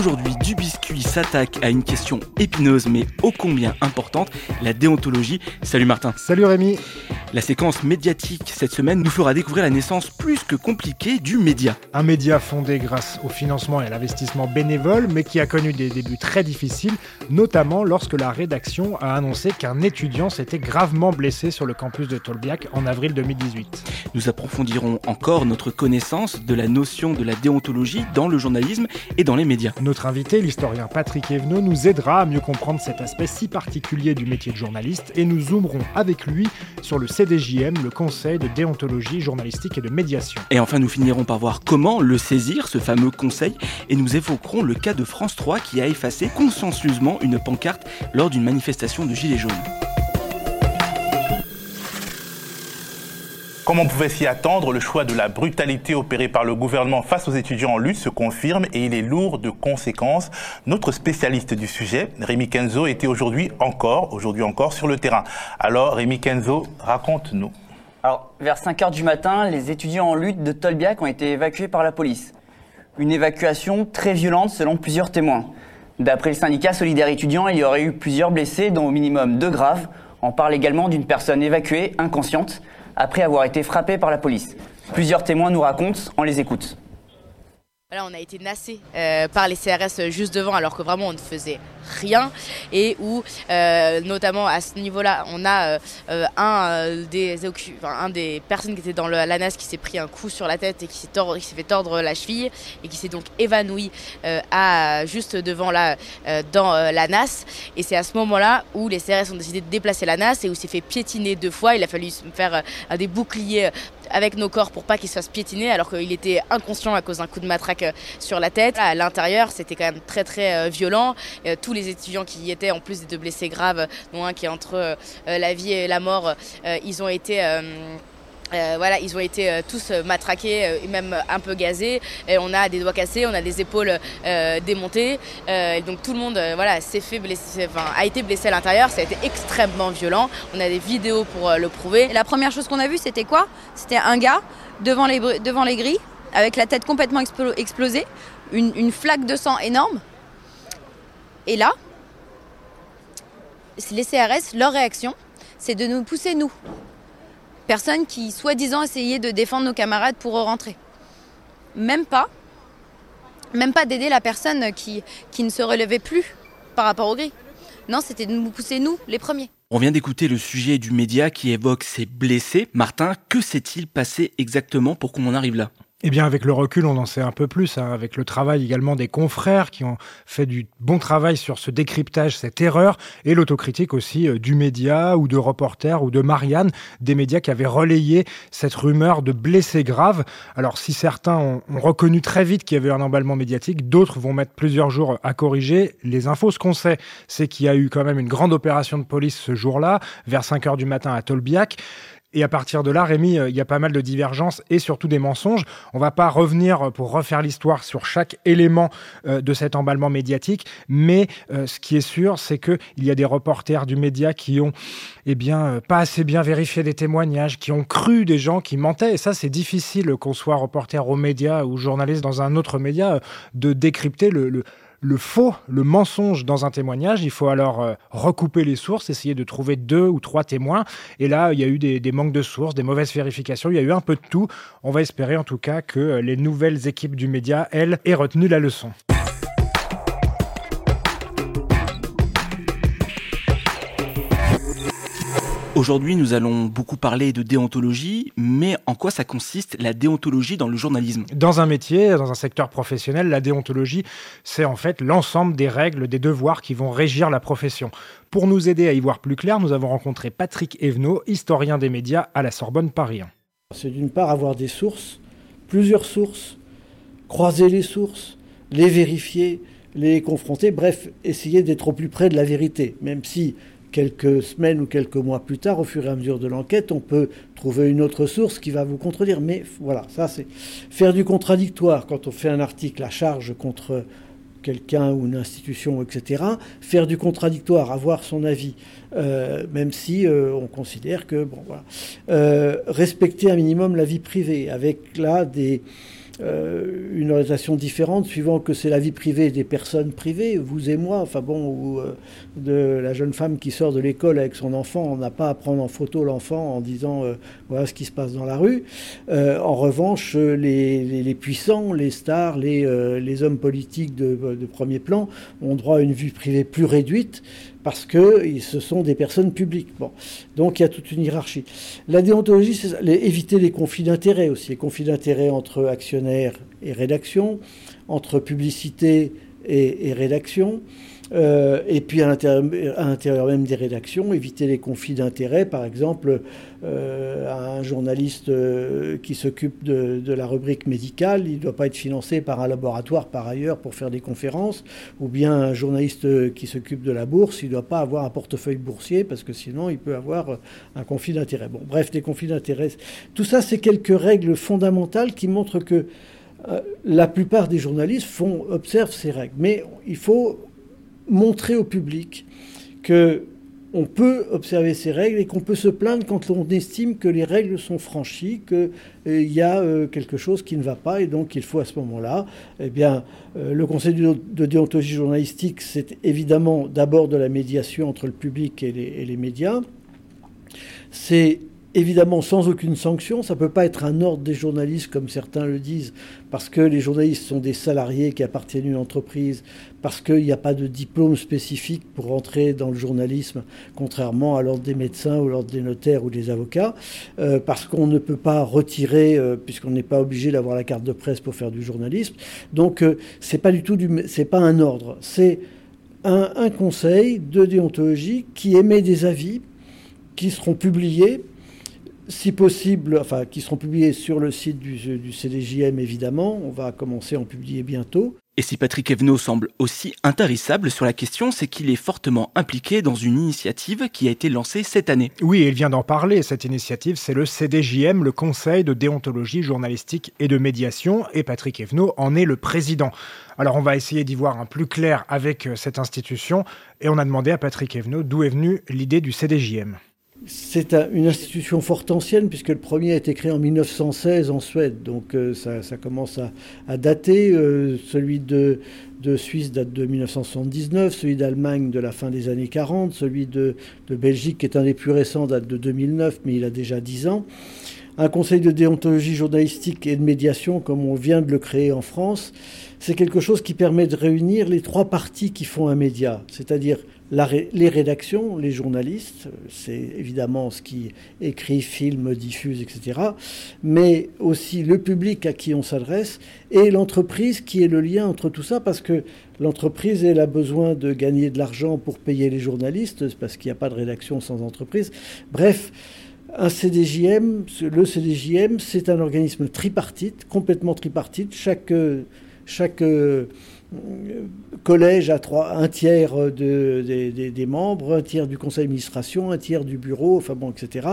Aujourd'hui, du biscuit s'attaque à une question épineuse mais ô combien importante, la déontologie. Salut Martin. Salut Rémi. La séquence médiatique cette semaine nous fera découvrir la naissance plus que compliquée du média. Un média fondé grâce au financement et à l'investissement bénévole, mais qui a connu des débuts très difficiles, notamment lorsque la rédaction a annoncé qu'un étudiant s'était gravement blessé sur le campus de Tolbiac en avril 2018. Nous approfondirons encore notre connaissance de la notion de la déontologie dans le journalisme et dans les médias. Notre invité, l'historien Patrick Evenot, nous aidera à mieux comprendre cet aspect si particulier du métier de journaliste et nous zoomerons avec lui sur le CDJM, le Conseil de déontologie journalistique et de médiation. Et enfin, nous finirons par voir comment le saisir, ce fameux conseil, et nous évoquerons le cas de France 3 qui a effacé consciencieusement une pancarte lors d'une manifestation de Gilets jaunes. Comme on pouvait s'y attendre, le choix de la brutalité opérée par le gouvernement face aux étudiants en lutte se confirme et il est lourd de conséquences. Notre spécialiste du sujet, Rémi Kenzo, était aujourd'hui encore, aujourd'hui encore sur le terrain. Alors Rémi Kenzo, raconte-nous. Alors, vers 5 heures du matin, les étudiants en lutte de Tolbiac ont été évacués par la police. Une évacuation très violente selon plusieurs témoins. D'après le syndicat Solidaire étudiant, il y aurait eu plusieurs blessés, dont au minimum deux graves. On parle également d'une personne évacuée, inconsciente, après avoir été frappée par la police. Plusieurs témoins nous racontent, on les écoute. On a été nassé euh, par les CRS juste devant alors que vraiment on ne faisait rien et où euh, notamment à ce niveau-là on a euh, euh, un des personnes qui était dans la NAS qui s'est pris un coup sur la tête et qui s'est fait tordre la cheville et qui s'est donc évanoui à juste devant euh, dans la NAS et c'est à ce moment-là où les CRS ont décidé de déplacer la NAS et où s'est fait piétiner deux fois il a fallu se faire des boucliers avec nos corps pour pas qu'il se fasse piétiner alors qu'il était inconscient à cause d'un coup de matraque sur la tête. À l'intérieur, c'était quand même très très violent. Tous les étudiants qui y étaient, en plus des deux blessés graves, dont un qui est entre euh, la vie et la mort, euh, ils ont été euh, voilà, ils ont été tous matraqués et même un peu gazés. Et on a des doigts cassés, on a des épaules démontées. Donc tout le monde, voilà, a été blessé à l'intérieur. Ça a été extrêmement violent. On a des vidéos pour le prouver. La première chose qu'on a vue, c'était quoi? C'était un gars devant les, devant les grilles, avec la tête complètement explo- explosée, une flaque de sang énorme. Et là, les CRS, leur réaction, c'est de nous pousser, nous. Personnes qui, soi-disant, essayaient de défendre nos camarades pour rentrer. Même pas. Même pas d'aider la personne qui, qui ne se relevait plus par rapport aux grilles. Non, c'était de nous pousser, nous, les premiers. On vient d'écouter le sujet du média qui évoque ces blessés. Martin, que s'est-il passé exactement pour qu'on en arrive là? Eh bien, avec le recul, on en sait un peu plus, hein, avec le travail également des confrères qui ont fait du bon travail sur ce décryptage, cette erreur, et l'autocritique aussi euh, du média ou de reporters ou de Marianne, des médias qui avaient relayé cette rumeur de blessés graves. Alors, si certains ont, ont reconnu très vite qu'il y avait un emballement médiatique, d'autres vont mettre plusieurs jours à corriger les infos. Ce qu'on sait, c'est qu'il y a eu quand même une grande opération de police ce jour-là, vers 5 heures du matin à Tolbiac. Et à partir de là, Rémi, euh, il y a pas mal de divergences et surtout des mensonges. On va pas revenir euh, pour refaire l'histoire sur chaque élément euh, de cet emballement médiatique, mais ce qui est sûr, c'est que il y a des reporters du média qui ont, eh bien, pas assez bien vérifié des témoignages, qui ont cru des gens qui mentaient. Et ça, c'est difficile qu'on soit reporter aux médias ou journaliste dans un autre média de décrypter le, le le faux, le mensonge dans un témoignage. Il faut alors euh, recouper les sources, essayer de trouver deux ou trois témoins. Et là, il y a eu des, manques de sources, des mauvaises vérifications. Il y a eu un peu de tout. On va espérer en tout cas que euh, les nouvelles équipes du média, elles, aient retenu la leçon. Aujourd'hui, nous allons beaucoup parler de déontologie, mais en quoi ça consiste la déontologie dans le journalisme? Dans un métier, dans un secteur professionnel, la déontologie, c'est en fait l'ensemble des règles, des devoirs qui vont régir la profession. Pour nous aider à y voir plus clair, nous avons rencontré Patrick Evenot, historien des médias à la Sorbonne Paris 1. C'est d'une part avoir des sources, plusieurs sources, croiser les sources, les vérifier, les confronter, bref, essayer d'être au plus près de la vérité, même si quelques semaines ou quelques mois plus tard, au fur et à mesure de l'enquête, on peut trouver une autre source qui va vous contredire. Mais voilà, ça c'est faire du contradictoire quand on fait un article à charge contre quelqu'un ou une institution, etc. Faire du contradictoire, avoir son avis, euh, même si euh, on considère que, bon voilà, euh, respecter un minimum la vie privée, avec là des euh, une orientation différente suivant que c'est la vie privée des personnes privées, vous et moi, enfin bon, ou euh, de la jeune femme qui sort de l'école avec son enfant, on n'a pas à prendre en photo l'enfant en disant euh, voilà ce qui se passe dans la rue. en revanche, les, puissants, les stars, les, les hommes politiques de, de, premier plan ont droit à une vie privée plus réduite parce que ce sont des personnes publiques. Bon. Donc il y a toute une hiérarchie. La déontologie, c'est éviter les conflits d'intérêts aussi, les conflits d'intérêts entre actionnaires et rédaction, entre publicité et, et rédaction. Euh, et puis à l'intérieur même des rédactions, éviter les conflits d'intérêts. Par exemple, euh, un journaliste euh, qui s'occupe de, la rubrique médicale, il ne doit pas être financé par un laboratoire par ailleurs pour faire des conférences, ou bien un journaliste qui s'occupe de la bourse, il ne doit pas avoir un portefeuille boursier parce que sinon il peut avoir un conflit d'intérêts. Bon, bref, des conflits d'intérêts. Tout ça, c'est quelques règles fondamentales qui montrent que la plupart des journalistes font, observent ces règles. Mais il faut montrer au public que on peut observer ces règles et qu'on peut se plaindre quand on estime que les règles sont franchies, qu'il euh, y a euh, quelque chose qui ne va pas et donc il faut à ce moment-là, eh bien, euh, le Conseil de déontologie journalistique, c'est évidemment d'abord de la médiation entre le public et les, et les médias. C'est évidemment sans aucune sanction. Ça ne peut pas être un ordre des journalistes comme certains le disent, parce que les journalistes sont des salariés qui appartiennent à une entreprise, parce qu'il n'y a pas de diplôme spécifique pour entrer dans le journalisme, contrairement à l'ordre des médecins ou l'ordre des notaires ou des avocats, euh, parce qu'on ne peut pas retirer, euh, puisqu'on n'est pas obligé d'avoir la carte de presse pour faire du journalisme. Donc euh, c'est pas du tout pas un ordre, c'est un conseil de déontologie qui émet des avis qui seront publiés si possible, enfin, qui seront publiés sur le site du, du, CDJM, évidemment. On va commencer à en publier bientôt. Et si Patrick Evenot semble aussi intarissable sur la question, c'est qu'il est fortement impliqué dans une initiative qui a été lancée cette année. Oui, il vient d'en parler. Cette initiative, c'est le CDJM, le Conseil de déontologie journalistique et de médiation, et Patrick Evenot en est le président. Alors on va essayer d'y voir un plus clair avec euh, cette institution, et on a demandé à Patrick Evenot d'où est venue l'idée du CDJM. C'est une institution fort ancienne puisque le premier a été créé en 1916 en Suède, donc euh, ça, commence à, dater. Euh, celui de, Suisse date de 1979, celui d'Allemagne de la fin des années 40, celui de, de, Belgique qui est un des plus récents date de 2009, mais il a déjà 10 ans. Un conseil de déontologie journalistique et de médiation, comme on vient de le créer en France, c'est quelque chose qui permet de réunir les trois parties qui font un média, c'est-à-dire les rédactions, les journalistes, c'est évidemment ce qui écrit, filme, diffuse, etc., mais aussi le public à qui on s'adresse et l'entreprise qui est le lien entre tout ça, parce que l'entreprise, elle a besoin de gagner de l'argent pour payer les journalistes, parce qu'il n'y a pas de rédaction sans entreprise. Bref, un CDJM, le CDJM, c'est un organisme tripartite, complètement tripartite. Chaque collège à trois, un tiers de, des, membres, un tiers du conseil d'administration, un tiers du bureau, enfin bon, etc.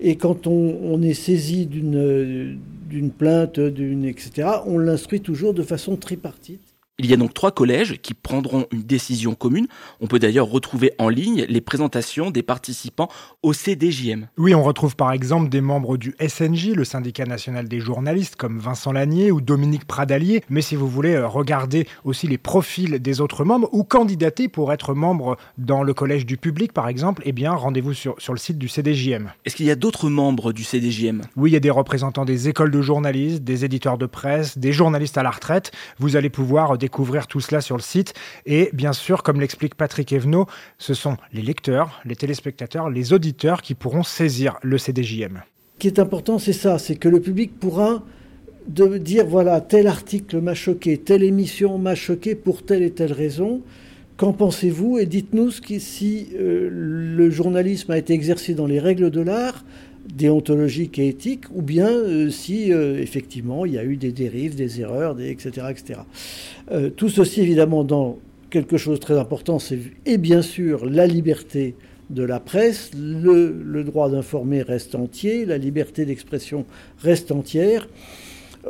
Et quand on, est saisi d'une d'une plainte, d'une etc., on l'instruit toujours de façon tripartite. Il y a donc trois collèges qui prendront une décision commune. On peut d'ailleurs retrouver en ligne les présentations des participants au CDJM. Oui, on retrouve par exemple des membres du SNJ, le syndicat national des journalistes, comme Vincent Lanier ou Dominique Pradalier. Mais si vous voulez euh, regarder aussi les profils des autres membres ou candidater pour être membre dans le collège du public, par exemple, eh bien, rendez-vous sur, sur le site du CDJM. Est-ce qu'il y a d'autres membres du CDJM Oui, il y a des représentants des écoles de journalistes, des éditeurs de presse, des journalistes à la retraite. Vous allez pouvoir découvrir tout cela sur le site. Et bien sûr, comme l'explique Patrick Evenot, ce sont les lecteurs, les téléspectateurs, les auditeurs qui pourront saisir le CDJM. Ce qui est important, c'est ça, c'est que le public pourra dire voilà, tel article m'a choqué, telle émission m'a choqué pour telle et telle raison. Qu'en pensez-vous? Et dites-nous si euh, le journalisme a été exercé dans les règles de l'art, déontologique et éthique, ou bien euh, si euh, effectivement il y a eu des dérives, des erreurs, etc. etc. Euh, tout ceci évidemment dans quelque chose de très important, c'est et bien sûr la liberté de la presse, le droit d'informer reste entier, la liberté d'expression reste entière.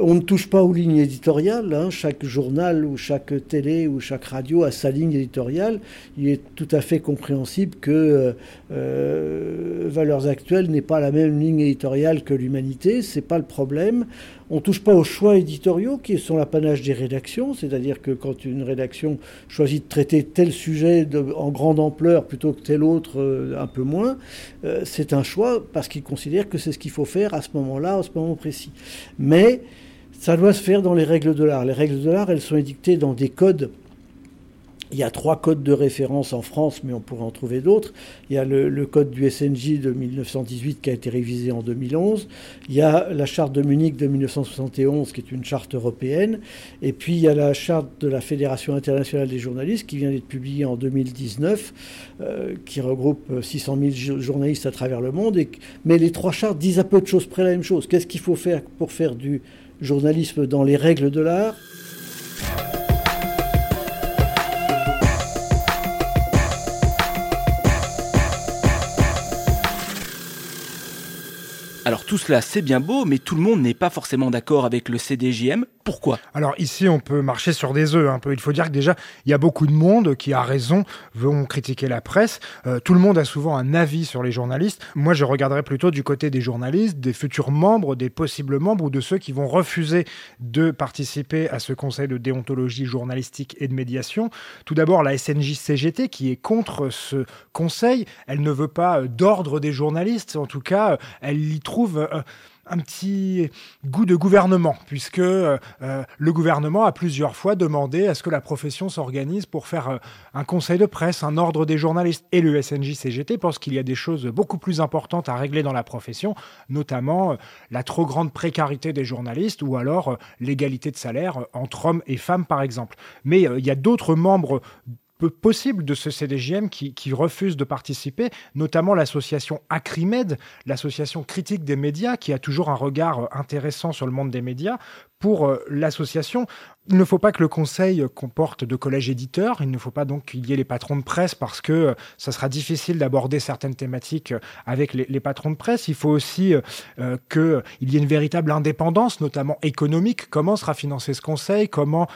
On ne touche pas aux lignes éditoriales. Hein. Chaque journal ou chaque télé ou chaque radio a sa ligne éditoriale. Il est tout à fait compréhensible que euh, Valeurs Actuelles n'est pas la même ligne éditoriale que l'humanité. C'est pas le problème. On ne touche pas aux choix éditoriaux qui sont l'apanage des rédactions, c'est-à-dire que quand une rédaction choisit de traiter tel sujet en grande ampleur plutôt que tel autre euh, un peu moins, euh, c'est un choix parce qu'il considère que c'est ce qu'il faut faire à ce moment-là, à ce moment précis. Mais ça doit se faire dans les règles de l'art. Les règles de l'art, elles sont édictées dans des codes il y a trois codes de référence en France, mais on pourrait en trouver d'autres. Il y a le, code du SNJ de 1918 qui a été révisé en 2011. Il y a la charte de Munich de 1971 qui est une charte européenne. Et puis il y a la charte de la Fédération internationale des journalistes qui vient d'être publiée en 2019, euh, qui regroupe 600 000 journalistes à travers le monde. mais les trois chartes disent à peu de choses près la même chose. Qu'est-ce qu'il faut faire pour faire du journalisme dans les règles de l'art Alors tout cela, c'est bien beau, mais tout le monde n'est pas forcément d'accord avec le CDJM. Pourquoi? Alors ici, on peut marcher sur des œufs un peu. Il faut dire que déjà, il y a beaucoup de monde qui, a raison, vont critiquer la presse. Euh, tout le monde a souvent un avis sur les journalistes. Moi, je regarderais plutôt du côté des journalistes, des futurs membres, des possibles membres ou de ceux qui vont refuser de participer à ce conseil de déontologie journalistique et de médiation. Tout d'abord, la SNJ-CGT qui est contre ce conseil. Elle ne veut pas euh, d'ordre des journalistes. En tout cas, euh, elle y trouve un petit goût de gouvernement, puisque euh, euh, le gouvernement a plusieurs fois demandé à ce que la profession s'organise pour faire un conseil de presse, un ordre des journalistes. Et le SNJ-CGT pense qu'il y a des choses beaucoup plus importantes à régler dans la profession, notamment la trop grande précarité des journalistes ou alors l'égalité de salaire entre hommes et femmes, par exemple. Mais il y a d'autres membres possible de ce CDJM qui, qui refuse de participer, notamment l'association Acrimed, l'association critique des médias, qui a toujours un regard intéressant sur le monde des médias, pour euh, l'association. Il ne faut pas que le conseil comporte de collèges éditeurs, il ne faut pas donc qu'il y ait les patrons de presse parce que euh, ça sera difficile d'aborder certaines thématiques euh, avec les, patrons de presse. Il faut aussi qu'il y ait une véritable indépendance, notamment économique. Comment sera financé ce conseil? Comment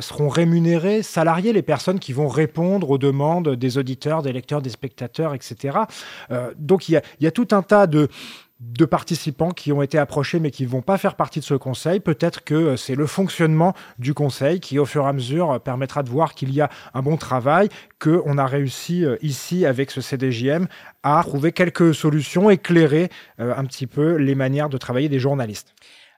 seront rémunérés, salariés les personnes qui vont répondre aux demandes des auditeurs, des lecteurs, des spectateurs, etc. donc il y, a, il y a tout un tas de de participants qui ont été approchés mais qui ne vont pas faire partie de ce conseil. Peut-être que euh, c'est le fonctionnement du conseil qui, au fur et à mesure, euh, permettra de voir qu'il y a un bon travail, qu'on a réussi euh, ici avec ce CDJM à trouver quelques solutions, éclairer un petit peu les manières de travailler des journalistes.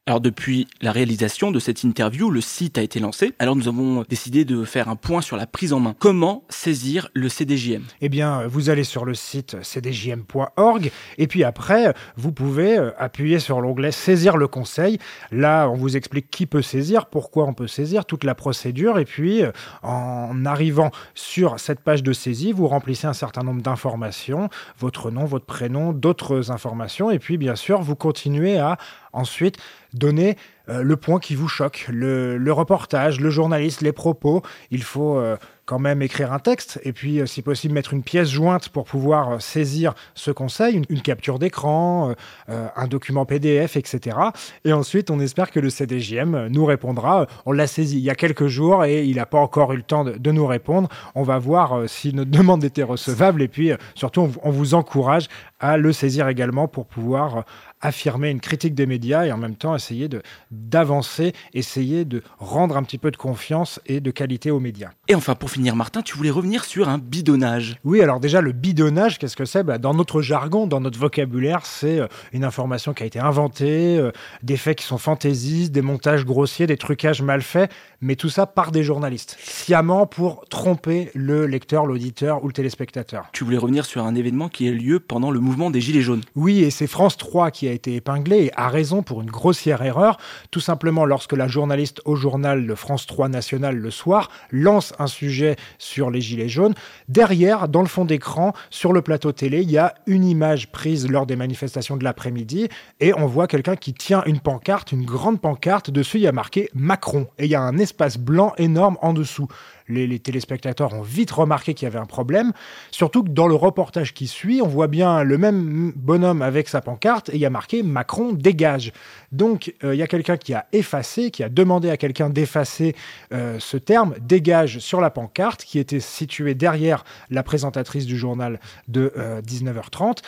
Alors depuis la réalisation de cette interview, le site a été lancé. Alors nous avons décidé de faire un point sur la prise en main. Comment saisir le CDJM Eh bien, vous allez sur le site cdjm.org et puis après, vous pouvez euh, appuyer sur l'onglet Saisir le conseil. Là, on vous explique qui peut saisir, pourquoi on peut saisir, toute la procédure et puis euh, en arrivant sur cette page de saisie, vous remplissez un certain nombre d'informations, votre nom, votre prénom, d'autres informations et puis bien sûr, vous continuez à ensuite donner euh, le point qui vous choque, le, reportage, le journaliste, les propos. Il faut euh, quand même écrire un texte et puis, euh, si possible, mettre une pièce jointe pour pouvoir saisir ce conseil, une, capture d'écran, un document PDF, etc. Et ensuite, on espère que le CDJM nous répondra. On l'a saisi il y a quelques jours et il n'a pas encore eu le temps de, nous répondre. On va voir si notre demande était recevable et puis, surtout, on vous encourage à le saisir également pour pouvoir affirmer une critique des médias et en même temps essayer d'avancer, essayer de rendre un petit peu de confiance et de qualité aux médias. Et enfin, pour finir, Martin, tu voulais revenir sur un bidonnage. Oui, alors déjà, le bidonnage, qu'est-ce que c'est? Bah, Dans notre jargon, dans notre vocabulaire, c'est euh, une information qui a été inventée, euh, des faits qui sont fantaisistes, des montages grossiers, des trucages mal faits, mais tout ça par des journalistes, sciemment pour tromper le lecteur, l'auditeur ou le téléspectateur. Tu voulais revenir sur un événement qui a eu lieu pendant le mouvement des Gilets jaunes. Oui, et c'est France 3 qui a été épinglé, et a raison pour une grossière erreur, tout simplement lorsque la journaliste au journal de France 3 National le soir lance un sujet sur les Gilets jaunes. Derrière, dans le fond d'écran, sur le plateau télé, il y a une image prise lors des manifestations de l'après-midi, et on voit quelqu'un qui tient une pancarte, une grande pancarte, dessus il y a marqué Macron, et il y a un espace blanc énorme en dessous. Les, téléspectateurs ont vite remarqué qu'il y avait un problème. Surtout que dans le reportage qui suit, on voit bien le même bonhomme avec sa pancarte et il y a marqué Macron dégage. Donc euh, il y a quelqu'un qui a effacé, qui a demandé à quelqu'un d'effacer euh, ce terme dégage sur la pancarte qui était située derrière la présentatrice du journal de 19h30.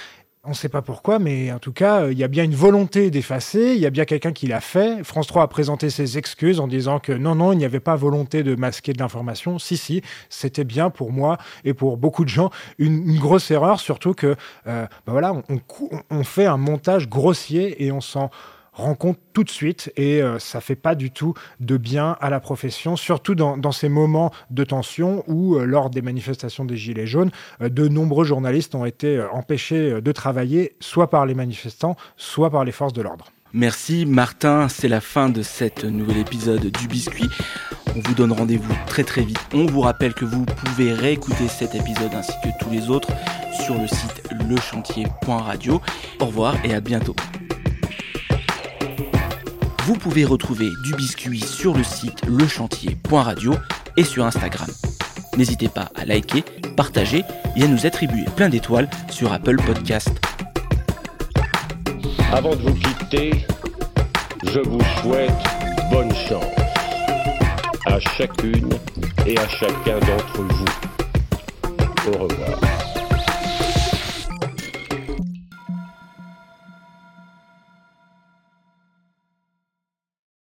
On ne sait pas pourquoi, mais en tout cas, il y a bien une volonté d'effacer, il y a bien quelqu'un qui l'a fait. France 3 a présenté ses excuses en disant que non, non, il n'y avait pas volonté de masquer de l'information. Si, si, c'était bien pour moi et pour beaucoup de gens une, grosse erreur, surtout que euh, bah voilà, on, on, fait un montage grossier et on s'en rend compte tout de suite et euh, ça fait pas du tout de bien à la profession, surtout dans, ces moments de tension où, euh, lors des manifestations des Gilets jaunes, euh, de nombreux journalistes ont été empêchés de travailler, soit par les manifestants, soit par les forces de l'ordre. Merci Martin, c'est la fin de cet nouvel épisode du Biscuit. On vous donne rendez-vous très très vite. On vous rappelle que vous pouvez réécouter cet épisode ainsi que tous les autres sur le site lechantier.radio. Au revoir et à bientôt. Vous pouvez retrouver du biscuit sur le site lechantier.radio et sur Instagram. N'hésitez pas à liker, partager et à nous attribuer plein d'étoiles sur Apple Podcast. Avant de vous quitter, je vous souhaite bonne chance à chacune et à chacun d'entre vous. Au revoir.